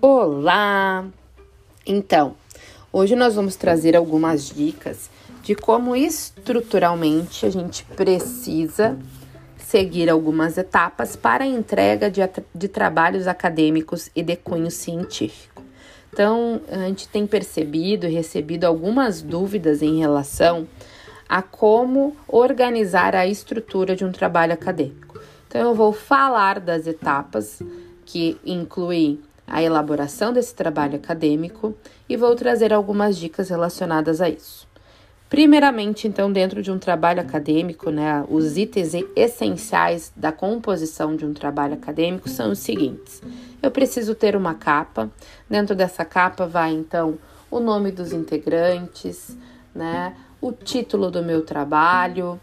Olá! Então, hoje nós vamos trazer algumas dicas de como estruturalmente a gente precisa seguir algumas etapas para a entrega de, de trabalhos acadêmicos e de cunho científico. Então, a gente tem percebido e recebido algumas dúvidas em relação a como organizar a estrutura de um trabalho acadêmico. Então, eu vou falar das etapas que incluem a elaboração desse trabalho acadêmico e vou trazer algumas dicas relacionadas a isso. Primeiramente, então, dentro de um trabalho acadêmico, né, os itens essenciais da composição de um trabalho acadêmico são os seguintes: eu preciso ter uma capa, dentro dessa capa vai então o nome dos integrantes, né, o título do meu trabalho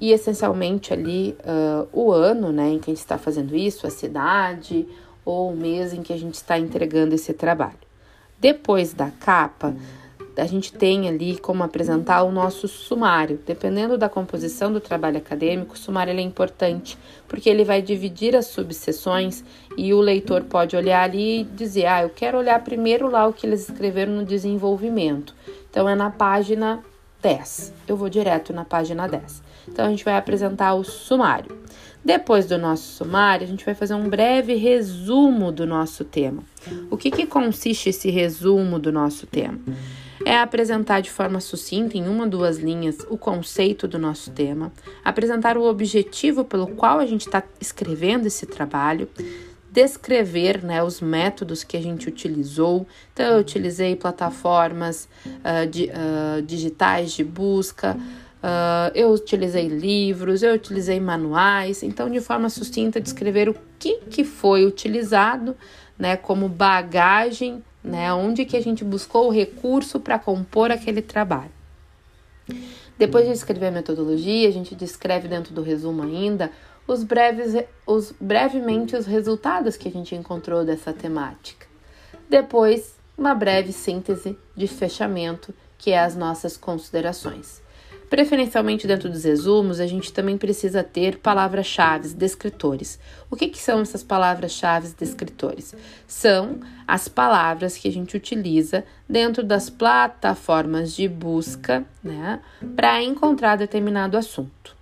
e essencialmente ali uh, o ano né, em que a gente está fazendo isso, a cidade, ou o mês em que a gente está entregando esse trabalho. Depois da capa, a gente tem ali como apresentar o nosso sumário. Dependendo da composição do trabalho acadêmico, o sumário é importante, porque ele vai dividir as subseções e o leitor pode olhar ali e dizer: "Ah, eu quero olhar primeiro lá o que eles escreveram no desenvolvimento". Então é na página 10. Eu vou direto na página 10. Então a gente vai apresentar o sumário. Depois do nosso sumário, a gente vai fazer um breve resumo do nosso tema. O que, que consiste esse resumo do nosso tema? É apresentar de forma sucinta, em uma ou duas linhas, o conceito do nosso tema, apresentar o objetivo pelo qual a gente está escrevendo esse trabalho, descrever né, os métodos que a gente utilizou. Então, eu utilizei plataformas uh, uh, digitais de busca Uh, eu utilizei livros, eu utilizei manuais, então de forma sucinta descrever o que, que foi utilizado, né, como bagagem, né, onde que a gente buscou o recurso para compor aquele trabalho. Depois de escrever a metodologia, a gente descreve dentro do resumo ainda os breves, os, brevemente os resultados que a gente encontrou dessa temática. Depois, uma breve síntese de fechamento, que é as nossas considerações. Preferencialmente dentro dos resumos, a gente também precisa ter palavras-chave, descritores. O que, que são essas palavras-chave, descritores? São as palavras que a gente utiliza dentro das plataformas de busca né, para encontrar determinado assunto.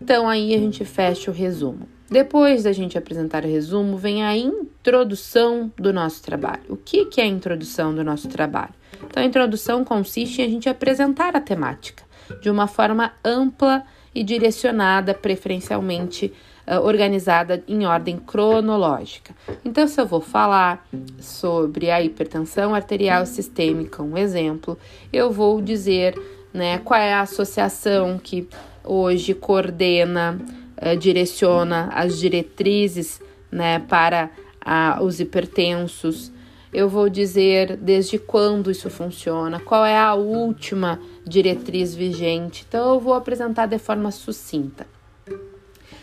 Então, aí a gente fecha o resumo. Depois da gente apresentar o resumo, vem a introdução do nosso trabalho. O que, que é a introdução do nosso trabalho? Então, a introdução consiste em a gente apresentar a temática de uma forma ampla e direcionada, preferencialmente uh, organizada em ordem cronológica. Então, se eu vou falar sobre a hipertensão arterial sistêmica, um exemplo, eu vou dizer né, qual é a associação que hoje coordena, uh, direciona as diretrizes né, para uh, os hipertensos eu vou dizer desde quando isso funciona, qual é a última diretriz vigente. Então, eu vou apresentar de forma sucinta.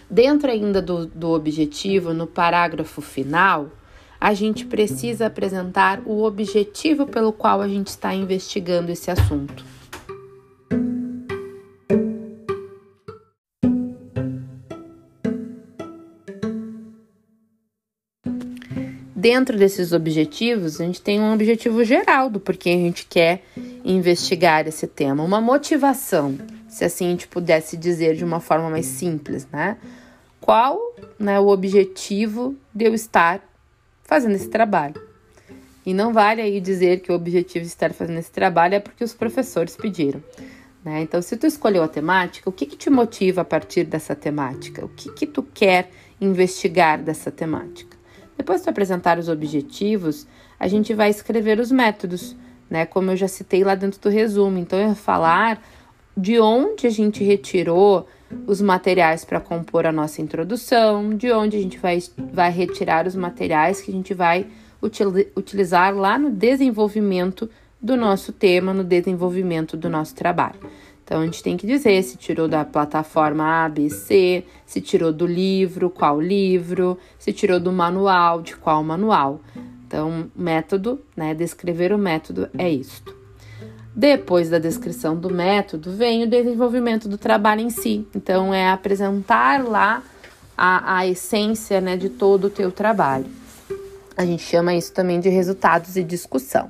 Dentro ainda do, do objetivo, no parágrafo final, a gente precisa apresentar o objetivo pelo qual a gente está investigando esse assunto. Dentro desses objetivos, a gente tem um objetivo geral do porquê a gente quer investigar esse tema, uma motivação, se assim a gente pudesse dizer de uma forma mais simples, né? Qual né, o objetivo de eu estar fazendo esse trabalho? E não vale aí dizer que o objetivo de estar fazendo esse trabalho é porque os professores pediram. Né? Então, se tu escolheu a temática, o que, que te motiva a partir dessa temática? O que, que tu quer investigar dessa temática? Depois de apresentar os objetivos, a gente vai escrever os métodos, né? Como eu já citei lá dentro do resumo. Então, eu vou falar de onde a gente retirou os materiais para compor a nossa introdução, de onde a gente vai, vai retirar os materiais que a gente vai utilizar lá no desenvolvimento do nosso tema, no desenvolvimento do nosso trabalho. Então a gente tem que dizer se tirou da plataforma A, B, C, se tirou do livro, qual livro, se tirou do manual, de qual manual. Então, método, né? Descrever o método é isto. Depois da descrição do método, vem o desenvolvimento do trabalho em si. Então, é apresentar lá a, a essência né, de todo o teu trabalho. A gente chama isso também de resultados e discussão.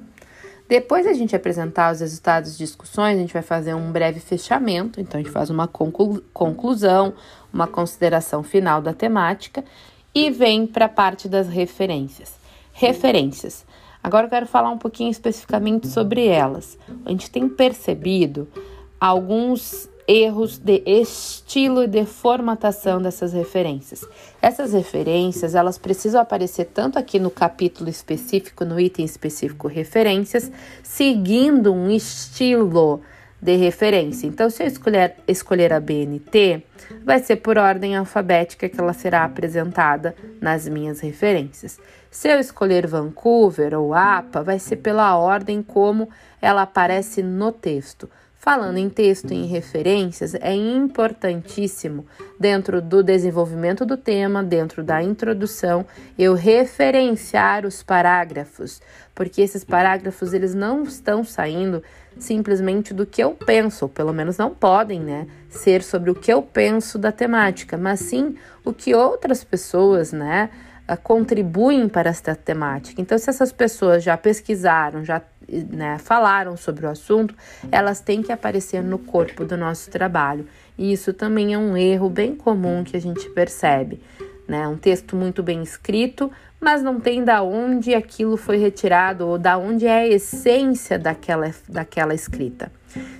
Depois a gente apresentar os resultados de discussões, a gente vai fazer um breve fechamento, então a gente faz uma conclu conclusão, uma consideração final da temática e vem para a parte das referências. Referências. Agora eu quero falar um pouquinho especificamente sobre elas. A gente tem percebido alguns erros de estilo e de formatação dessas referências. Essas referências, elas precisam aparecer tanto aqui no capítulo específico, no item específico referências, seguindo um estilo de referência. Então, se eu escolher, escolher a BNT, vai ser por ordem alfabética que ela será apresentada nas minhas referências. Se eu escolher Vancouver ou APA, vai ser pela ordem como ela aparece no texto. Falando em texto e em referências, é importantíssimo, dentro do desenvolvimento do tema, dentro da introdução, eu referenciar os parágrafos, porque esses parágrafos eles não estão saindo simplesmente do que eu penso, ou pelo menos não podem, né, ser sobre o que eu penso da temática, mas sim o que outras pessoas, né, contribuem para esta temática. Então, se essas pessoas já pesquisaram, já né, falaram sobre o assunto, elas têm que aparecer no corpo do nosso trabalho. E isso também é um erro bem comum que a gente percebe. Né? Um texto muito bem escrito, mas não tem da onde aquilo foi retirado ou da onde é a essência daquela, daquela escrita.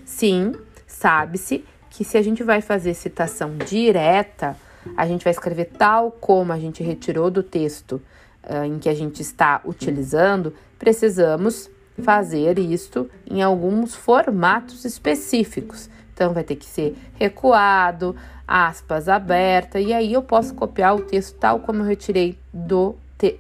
Sim, sabe-se que se a gente vai fazer citação direta, a gente vai escrever tal como a gente retirou do texto uh, em que a gente está utilizando, precisamos fazer isto em alguns formatos específicos. Então, vai ter que ser recuado, aspas aberta, e aí eu posso copiar o texto tal como eu retirei do,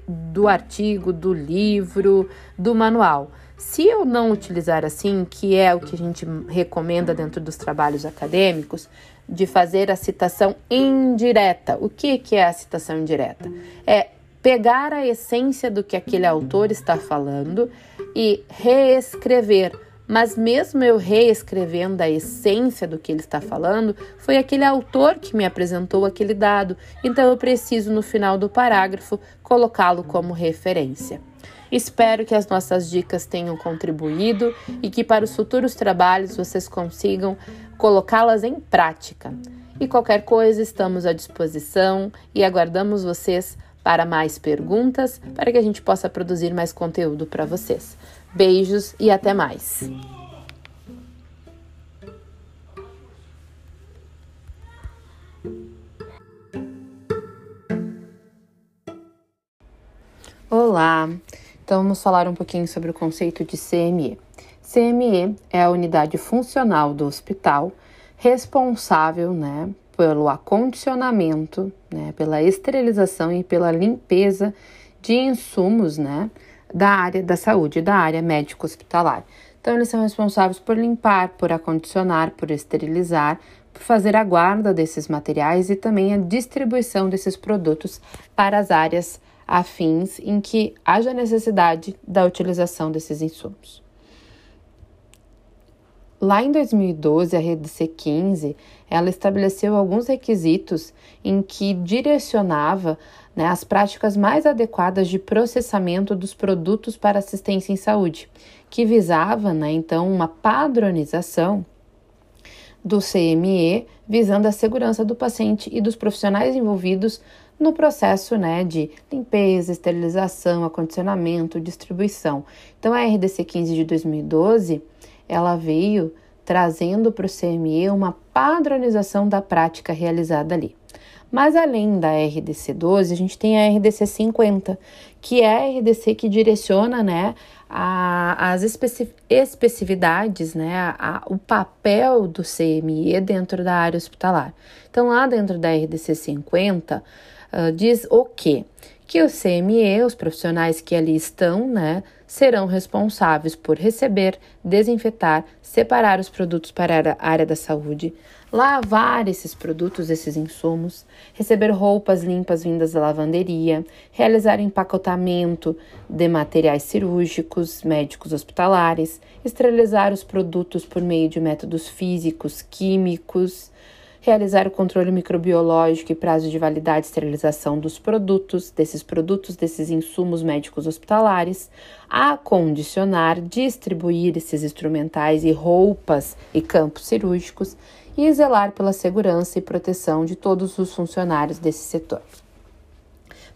do artigo, do livro, do manual. Se eu não utilizar assim, que é o que a gente recomenda dentro dos trabalhos acadêmicos, de fazer a citação indireta. O que, que é a citação indireta? É pegar a essência do que aquele autor está falando e reescrever. Mas mesmo eu reescrevendo a essência do que ele está falando, foi aquele autor que me apresentou aquele dado, então eu preciso no final do parágrafo colocá-lo como referência. Espero que as nossas dicas tenham contribuído e que para os futuros trabalhos vocês consigam colocá-las em prática. E qualquer coisa, estamos à disposição e aguardamos vocês para mais perguntas, para que a gente possa produzir mais conteúdo para vocês. Beijos e até mais! Olá! Então vamos falar um pouquinho sobre o conceito de CME. CME é a unidade funcional do hospital responsável, né, pelo acondicionamento, né, pela esterilização e pela limpeza de insumos, né, da área da saúde, da área médico-hospitalar. Então, eles são responsáveis por limpar, por acondicionar, por esterilizar, por fazer a guarda desses materiais e também a distribuição desses produtos para as áreas afins em que haja necessidade da utilização desses insumos. Lá em 2012, a Rede C15 ela estabeleceu alguns requisitos em que direcionava né, as práticas mais adequadas de processamento dos produtos para assistência em saúde, que visava, né, então, uma padronização do CME, visando a segurança do paciente e dos profissionais envolvidos no processo né, de limpeza, esterilização, acondicionamento, distribuição. Então, a RDC 15 de 2012 ela veio trazendo para o CME uma padronização da prática realizada ali. Mas além da RDC 12, a gente tem a RDC 50, que é a RDC que direciona né, a, as especificidades, né, a, o papel do CME dentro da área hospitalar. Então, lá dentro da RDC 50, uh, diz o quê? Que o CME, os profissionais que ali estão, né, serão responsáveis por receber, desinfetar, separar os produtos para a área da saúde, lavar esses produtos, esses insumos, receber roupas limpas vindas da lavanderia, realizar empacotamento de materiais cirúrgicos, médicos hospitalares, esterilizar os produtos por meio de métodos físicos, químicos, realizar o controle microbiológico e prazo de validade e esterilização dos produtos, desses produtos, desses insumos médicos hospitalares, acondicionar, distribuir esses instrumentais e roupas e campos cirúrgicos e zelar pela segurança e proteção de todos os funcionários desse setor.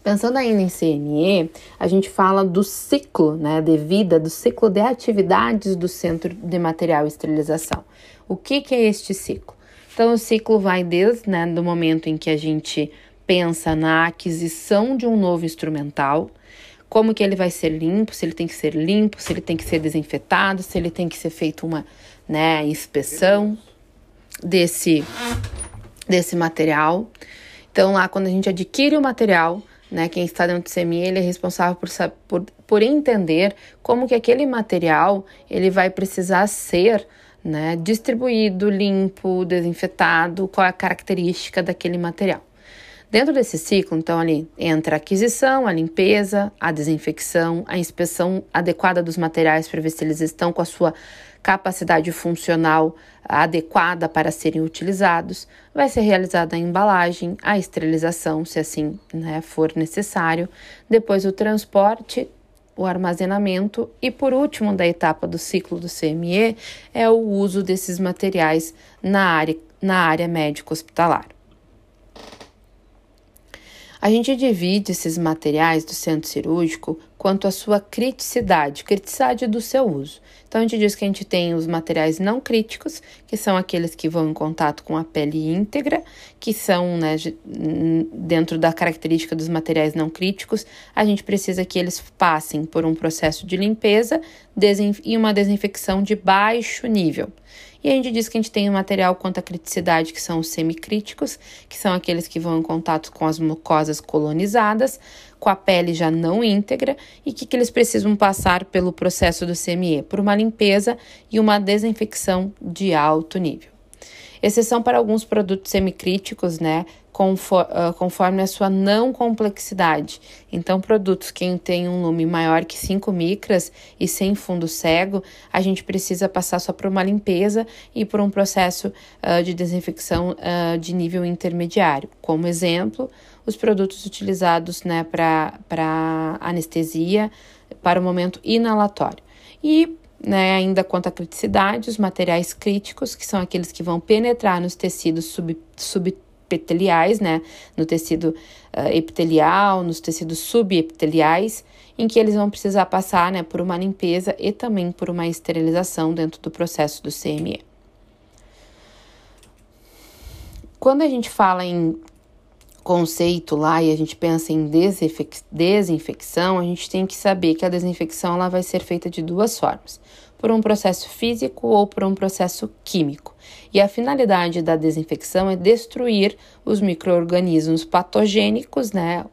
Pensando ainda em CNE, a gente fala do ciclo né, de vida, do ciclo de atividades do Centro de Material e Esterilização. O que, que é este ciclo? Então, o ciclo vai desde né, do momento em que a gente pensa na aquisição de um novo instrumental, como que ele vai ser limpo, se ele tem que ser limpo, se ele tem que ser desinfetado, se ele tem que ser feito uma né, inspeção desse, desse material. Então, lá quando a gente adquire o material, né? Quem está dentro do CMI, ele é responsável por, por, por entender como que aquele material ele vai precisar ser né, distribuído, limpo, desinfetado, qual é a característica daquele material. Dentro desse ciclo, então, ali entra a aquisição, a limpeza, a desinfecção, a inspeção adequada dos materiais para ver se eles estão com a sua capacidade funcional adequada para serem utilizados, vai ser realizada a embalagem, a esterilização, se assim né, for necessário, depois o transporte, o armazenamento e, por último, da etapa do ciclo do CME, é o uso desses materiais na área, na área médico-hospitalar. A gente divide esses materiais do centro cirúrgico quanto à sua criticidade, criticidade do seu uso. Então, a gente diz que a gente tem os materiais não críticos, que são aqueles que vão em contato com a pele íntegra, que são, né, dentro da característica dos materiais não críticos, a gente precisa que eles passem por um processo de limpeza e uma desinfecção de baixo nível. E a gente diz que a gente tem o material quanto à criticidade, que são os semicríticos, que são aqueles que vão em contato com as mucosas colonizadas, com a pele já não íntegra e que, que eles precisam passar pelo processo do CME, por uma limpeza e uma desinfecção de alto nível. Exceção para alguns produtos semicríticos, né, conforme a sua não complexidade. Então, produtos que têm um lume maior que 5 micras e sem fundo cego, a gente precisa passar só por uma limpeza e por um processo uh, de desinfecção uh, de nível intermediário. Como exemplo, os produtos utilizados né, para anestesia, para o momento inalatório. E né, ainda quanto à criticidade, os materiais críticos, que são aqueles que vão penetrar nos tecidos sub, sub epiteliais, né, no tecido uh, epitelial, nos tecidos subepiteliais, em que eles vão precisar passar, né, por uma limpeza e também por uma esterilização dentro do processo do CME. Quando a gente fala em conceito lá e a gente pensa em desinfecção, a gente tem que saber que a desinfecção ela vai ser feita de duas formas por um processo físico ou por um processo químico. E a finalidade da desinfecção é destruir os micro-organismos patogênicos, né,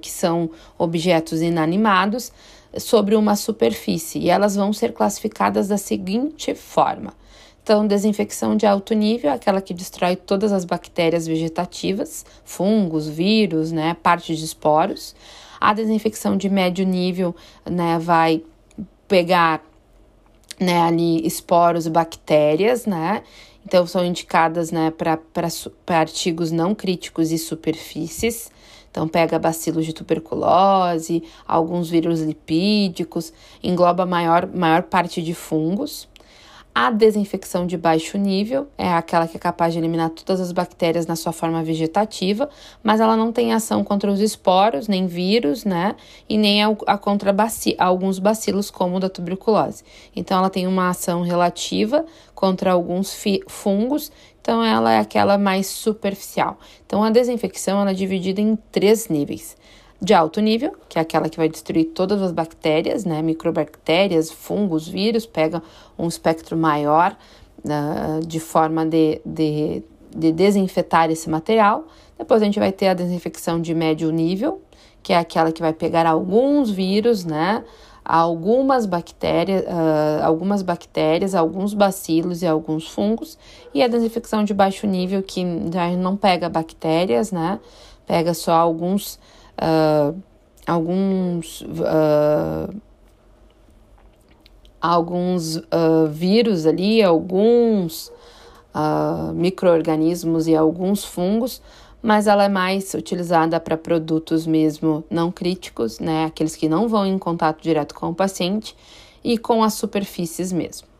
que são objetos inanimados, sobre uma superfície. E elas vão ser classificadas da seguinte forma: então, desinfecção de alto nível é aquela que destrói todas as bactérias vegetativas, fungos, vírus, né, parte de esporos. A desinfecção de médio nível, né, vai pegar né, ali esporos bactérias, né? Então são indicadas, né, para artigos não críticos e superfícies. Então pega bacilos de tuberculose, alguns vírus lipídicos, engloba maior, maior parte de fungos. A desinfecção de baixo nível é aquela que é capaz de eliminar todas as bactérias na sua forma vegetativa, mas ela não tem ação contra os esporos, nem vírus, né? E nem a, a contra baci alguns bacilos, como o da tuberculose. Então, ela tem uma ação relativa contra alguns fungos, então ela é aquela mais superficial. Então, a desinfecção ela é dividida em três níveis de alto nível, que é aquela que vai destruir todas as bactérias, né, microbactérias, fungos, vírus, pega um espectro maior uh, de forma de, de, de desinfetar esse material. Depois a gente vai ter a desinfecção de médio nível, que é aquela que vai pegar alguns vírus, né, algumas bactérias, uh, algumas bactérias, alguns bacilos e alguns fungos, e a desinfecção de baixo nível que já não pega bactérias, né, pega só alguns uh, alguns uh, alguns uh, vírus ali, alguns uh, micro-organismos e alguns fungos, mas ela é mais utilizada para produtos mesmo não críticos, né? Aqueles que não vão em contato direto com o paciente e com as superfícies mesmo.